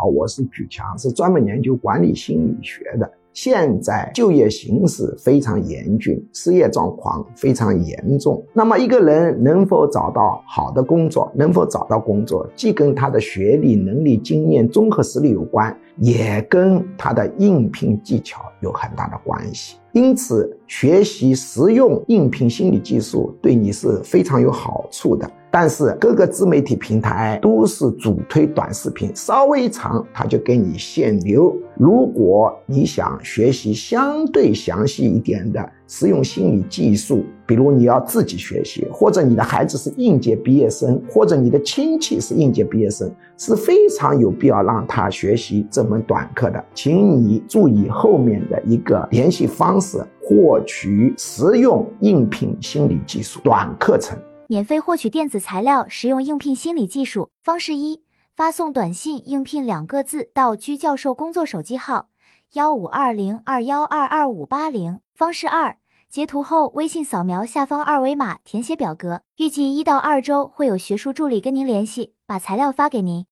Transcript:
好，我是举强，是专门研究管理心理学的。现在就业形势非常严峻，失业状况非常严重。那么一个人能否找到好的工作，能否找到工作，既跟他的学历、能力、经验、综合实力有关，也跟他的应聘技巧有很大的关系。因此，学习实用应聘心理技术对你是非常有好处的。但是各个自媒体平台都是主推短视频，稍微长他就给你限流。如果你想学习相对详细一点的实用心理技术，比如你要自己学习，或者你的孩子是应届毕业生，或者你的亲戚是应届毕业生，是非常有必要让他学习这门短课的。请你注意后面的一个联系方式，获取实用应聘心理技术短课程。免费获取电子材料，实用应聘心理技术。方式一：发送短信“应聘”两个字到居教授工作手机号幺五二零二幺二二五八零。方式二：截图后微信扫描下方二维码，填写表格。预计一到二周会有学术助理跟您联系，把材料发给您。